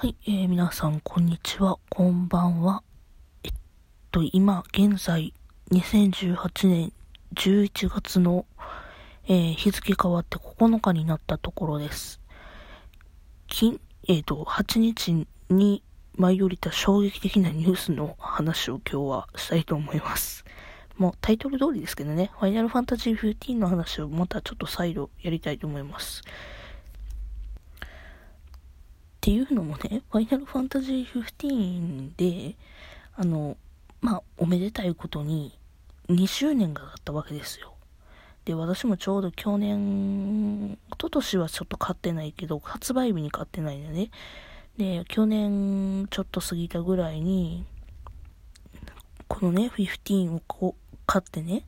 はい、えー、皆さん、こんにちは、こんばんは。えっと、今、現在、2018年11月の、えー、日付変わって9日になったところです。金、えっ、ー、と、8日に舞い降りた衝撃的なニュースの話を今日はしたいと思います。もうタイトル通りですけどね、ファイナルファンタジー15の話をまたちょっと再度やりたいと思います。っていうのもね、ファイナルファンタジー15で、あの、まあ、おめでたいことに2周年があったわけですよ。で、私もちょうど去年、一昨年はちょっと買ってないけど、発売日に買ってないんだね。で、去年ちょっと過ぎたぐらいに、このね、15をこう買ってね、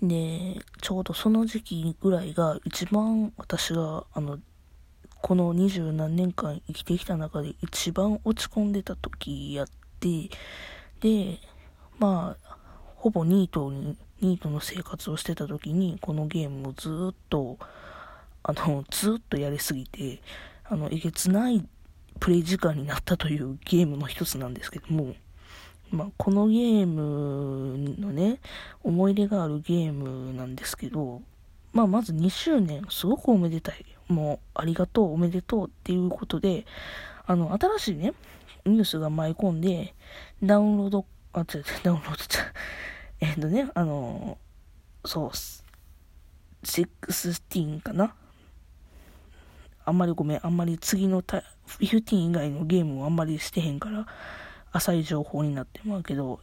で、ちょうどその時期ぐらいが一番私が、あの、この二十何年間生きてきた中で一番落ち込んでた時やって、で、まあ、ほぼニートに、ニートの生活をしてた時に、このゲームをずっと、あの、ずっとやりすぎて、あの、えげつないプレイ時間になったというゲームの一つなんですけども、まあ、このゲームのね、思い出があるゲームなんですけど、まあ、まず2周年、すごくおめでたい。もう、ありがとう、おめでとうっていうことで、あの、新しいね、ニュースが舞い込んで、ダウンロード、あ、違う違う、ダウンロードちゃう。えっとね、あの、そう、16かな？あんまりごめん、あんまり次の15以外のゲームをあんまりしてへんから、浅い情報になってまうけど、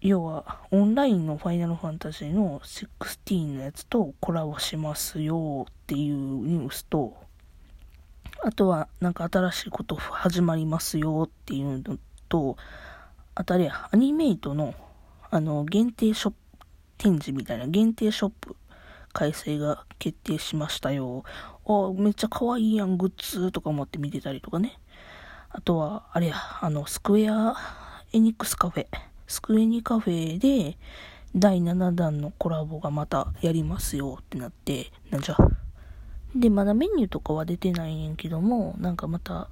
要は、オンラインのファイナルファンタジーの16のやつとコラボしますよっていうニュースと、あとは、なんか新しいこと始まりますよっていうのと、あとあれやアニメイトの、あの、限定ショップ、展示みたいな限定ショップ開催が決定しましたよ。あ、めっちゃ可愛いやん、グッズとか思って見てたりとかね。あとは、あれや、あの、スクエアエニックスカフェ。スクエニカフェで、第7弾のコラボがまたやりますよってなって、なんじゃ。で、まだメニューとかは出てないんやけども、なんかまた、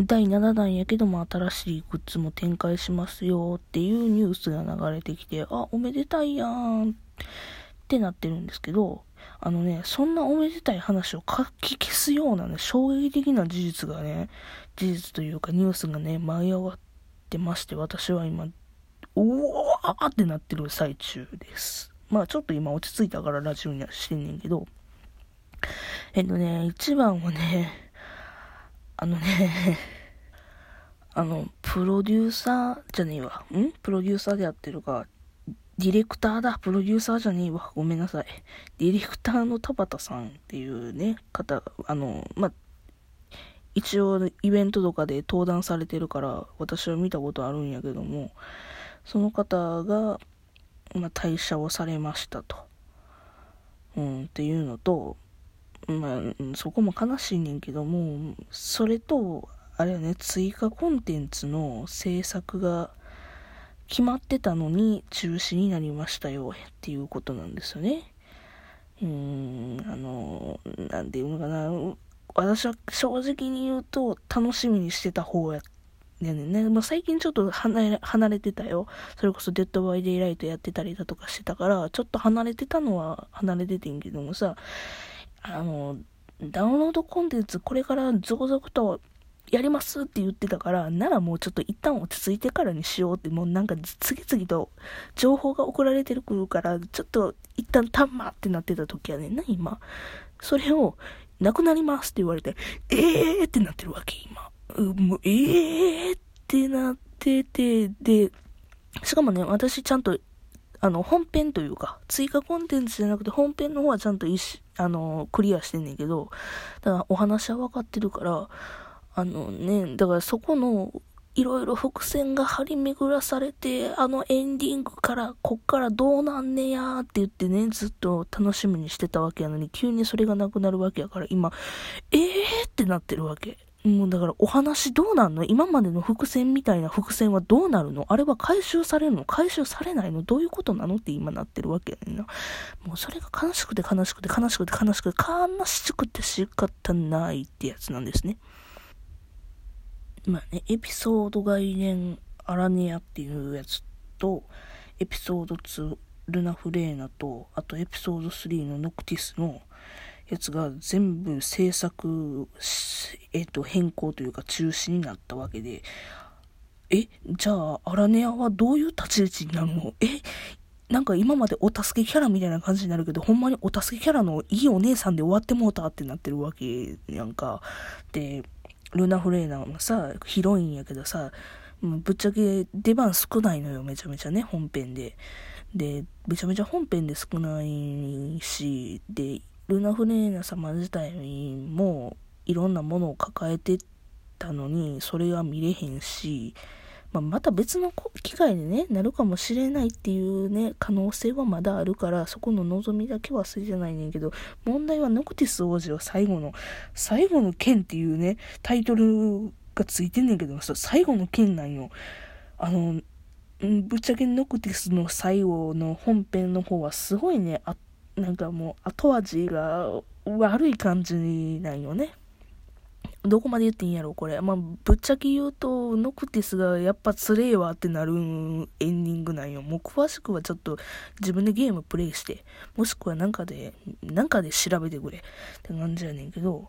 第7弾やけども新しいグッズも展開しますよっていうニュースが流れてきて、あ、おめでたいやんってなってるんですけど、あのね、そんなおめでたい話を書き消すようなね、衝撃的な事実がね、事実というかニュースがね、舞い上がってまして、私は今、おわーってなってる最中です。まあちょっと今落ち着いたからラジオにはしてんねんけど、えっとね、一番はね、あのね、あの、プロデューサーじゃねえわ。ん？プロデューサーでやってるか、ディレクターだ。プロデューサーじゃねえわ。ごめんなさい。ディレクターの田畑さんっていうね、方、あの、まあ一応イベントとかで登壇されてるから、私は見たことあるんやけども、その方が、まあ、退社をされましたと。うん、っていうのと、まあ、そこも悲しいねんけども、それと、あれはね、追加コンテンツの制作が決まってたのに中止になりましたよっていうことなんですよね。うーん、あの、なんていうのかな。私は正直に言うと楽しみにしてた方やねんね。もう最近ちょっと離れ離れてたよ。それこそ Dead by Daylight やってたりだとかしてたから、ちょっと離れてたのは離れててんけどもさ、あの、ダウンロードコンテンツこれから続々とやりますって言ってたから、ならもうちょっと一旦落ち着いてからにしようって、もうなんか次々と情報が送られてくるから、ちょっと一旦たんまってなってた時やねんな、今。それを、なくなりますって言われて、えーってなってるわけ、今。うもう、ええーってなってて、で、しかもね、私ちゃんと、あの、本編というか、追加コンテンツじゃなくて本編の方はちゃんと一あの、クリアしてんねんけど、だからお話は分かってるから、あのね、だからそこの、いろいろ伏線が張り巡らされて、あのエンディングから、こっからどうなんねやーって言ってね、ずっと楽しみにしてたわけやのに、急にそれがなくなるわけやから、今、えーってなってるわけ。もうだからお話どうなんの？今までの伏線みたいな伏線はどうなるの？あれは回収されるの？回収されないの？どういうことなのって今なってるわけやねんな。もうそれが悲しくて悲しくて悲しくて悲しくて悲しくて仕方ないってやつなんですね。まあね、エピソード概念アラネアっていうやつと、エピソード2ルナフレーナと、あとエピソード3のノクティスのやつが全部制作、えっ、と、変更というか中止になったわけで、え、じゃあ、アラネアはどういう立ち位置になるの？え、なんか今までお助けキャラみたいな感じになるけど、ほんまにお助けキャラのいいお姉さんで終わってもうたってなってるわけやんか。で、ルナ・フレーナーもさ、ヒロインやけどさ、ぶっちゃけ出番少ないのよ、めちゃめちゃね、本編で。で、めちゃめちゃ本編で少ないし、で、ルナ・フレーナ様自体もいろんなものを抱えてたのに、それが見れへんし、まあ、また別の機会でね、なるかもしれないっていうね、可能性はまだあるから、そこの望みだけは忘れてないねんけど、問題はノクティス王子は最後の、最後の剣っていうね、タイトルがついてんねんけど、最後の剣なんよ。あの、ぶっちゃけノクティスの最後の本編の方はすごいね、あなんかもう後味が悪い感じなんよね。どこまで言っていいんやろ、これ。まあ、ぶっちゃけ言うと、ノクティスがやっぱつれえわってなるエンディングなんよ。もう詳しくはちょっと自分でゲームプレイして、もしくはなんかで、なんかで調べてくれって感じやねんけど、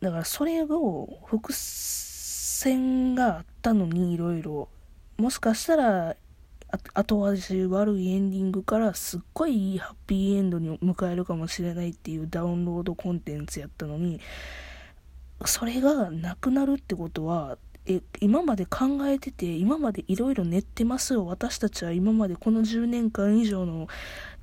だからそれを伏線があったのにいろいろ、もしかしたら後味悪いエンディングからすっごいいいハッピーエンドに迎えるかもしれないっていうダウンロードコンテンツやったのに、それがなくなるってことは、え、今まで考えてて、今までいろいろ練ってますよ。私たちは今までこの10年間以上の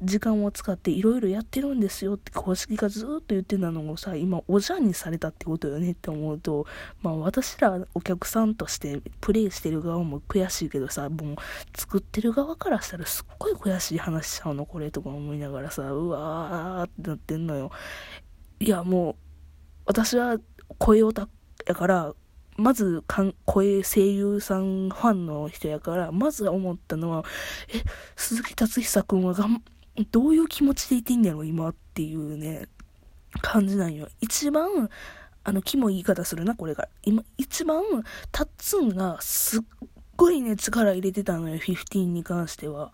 時間を使っていろいろやってるんですよって公式がずっと言ってたのをさ、今おじゃんにされたってことよねって思うと、まあ私らお客さんとしてプレイしてる側も悔しいけどさ、もう作ってる側からしたらすっごい悔しい話しちゃうのこれとか思いながらさ、うわーってなってんのよ。いやもう、私は声オタやから、まず声声優さんファンの人やから、まず思ったのは、え、鈴木達久くんはがん、どういう気持ちでいてんねやろ、今っていうね、感じなんよ。一番、あの、キモい言い方するな、これから。今、一番、タッツンがすっごいね、力入れてたのよ、15に関しては。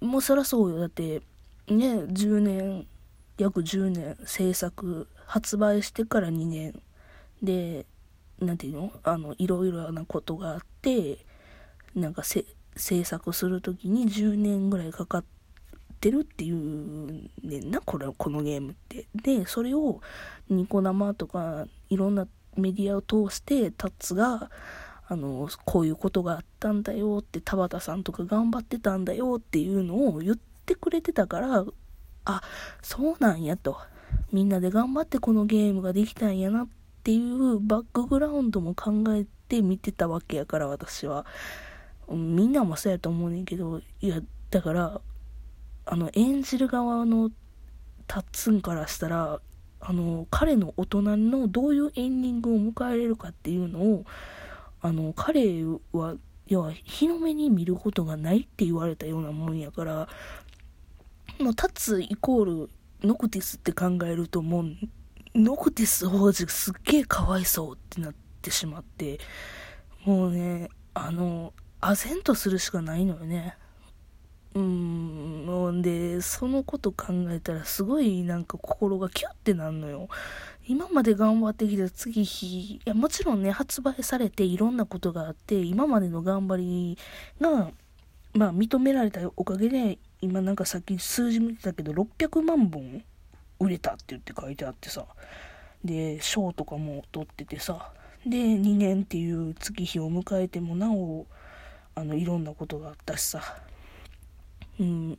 もうそらそうよ。だって、ね、10年、約10年制作、発売してから2年で、なんていうの？あの、いろいろなことがあって、なんか制作する時に10年ぐらいかかってるっていうねんな、これ、このゲームって。で、それをニコ生とかいろんなメディアを通して、タッツが、あの、こういうことがあったんだよって、田畑さんとか頑張ってたんだよっていうのを言ってくれてたから、あ、そうなんやと。みんなで頑張ってこのゲームができたんやなっっていうバックグラウンドも考えて見てたわけやから私は。みんなもそうやと思うねんけど、いや、だから、あの、演じる側のタッツンからしたら、あの、彼の大人のどういうエンディングを迎えれるかっていうのを、あの、彼は、要は、日の目に見ることがないって言われたようなもんやから、もう、タツイコール、ノクティスって考えるともうん、ノクティス王子すっげえかわいそうってなってしまって、もうね、あの、唖然とするしかないのよね。うん、で、そのこと考えたらすごいなんか心がキュッてなんのよ。今まで頑張ってきた次日、いやもちろんね、発売されていろんなことがあって、今までの頑張りが、まあ認められたおかげで、今なんかさっき数字見てたけど、600万本売れたって言って書いてあってさ、で、賞とかも取っててさ、で、2年っていう月日を迎えてもなお、あの、いろんなことがあったしさ、うん。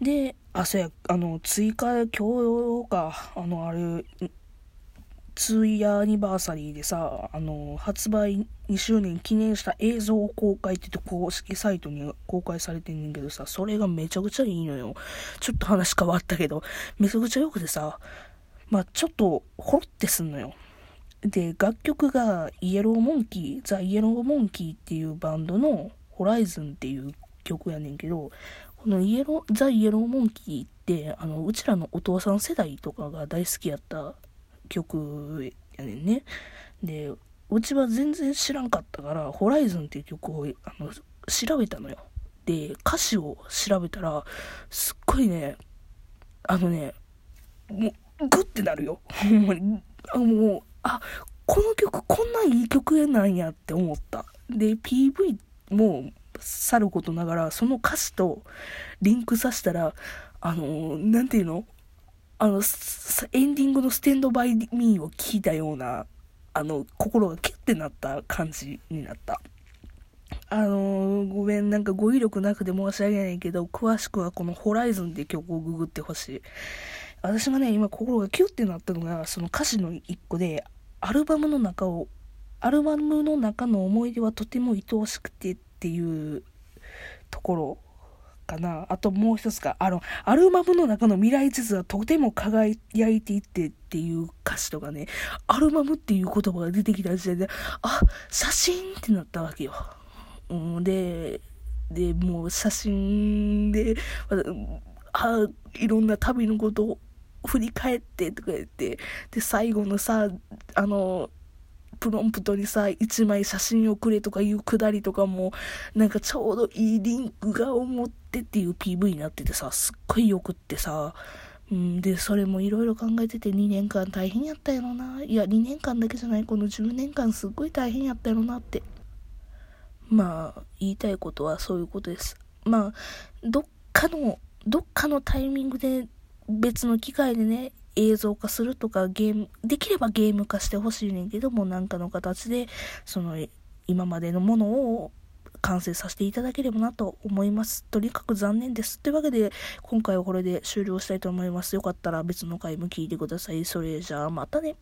で、あ、そうや、あの、追加、今日か、あの、あれ、2イヤーアニバーサリーでさ、あの、発売2周年記念した映像公開って言って公式サイトに公開されてんねんけどさ、それがめちゃくちゃいいのよ。ちょっと話変わったけど、めちゃくちゃ良くてさ、まあちょっとほろってすんのよ。で、楽曲がイエローモンキー、ザ・イエローモンキーっていうバンドのホライズンっていう曲やねんけど、このイエロー、ザ・イエローモンキーって、あの、うちらのお父さん世代とかが大好きやった曲やねんね。で、うちは全然知らんかったから、ホライズンっていう曲をあの調べたのよ。で、歌詞を調べたら、すっごいね、あのね、もう、グッてなるよ。ほんまに。あもう、あ、この曲こんないい曲なんやって思った。で、PV もさることながら、その歌詞とリンクさせたら、あの、なんていうの？あの、エンディングのステンドバイミーを聞いたような、あの、心がキュッてなった感じになった。あのー、ごめん、なんか語彙力なくて申し訳ないけど、詳しくはこのホライズンって曲をググってほしい。私がね、今心がキュッてなったのが、その歌詞の一個で、アルバムの中を、アルバムの中の思い出はとても愛おしくてっていうところかな。あともう一つか、あの、アルバムの中の未来地図はとても輝いていってっていう歌詞とかね、アルバムっていう言葉が出てきた時点で、あ、写真ってなったわけよ。うん、で、で、もう写真で、あ、いろんな旅のことを振り返ってとか言って、で、最後のさ、あの、プロンプトにさ、一枚写真をくれとかいうくだりとかも、なんかちょうどいいリンクが思ってっていう PV になっててさ、すっごいよくってさ、うん、で、それもいろいろ考えてて2年間大変やったやろな。いや、2年間だけじゃない、この10年間すっごい大変やったやろなって。まあ、言いたいことはそういうことです。まあ、どっかの、どっかのタイミングで別の機会でね、映像化するとかゲーム、できればゲーム化してほしいねんけども、なんかの形で、その、今までのものを完成させていただければなと思います。とにかく残念です。というわけで、今回はこれで終了したいと思います。よかったら別の回も聞いてください。それじゃあまたね。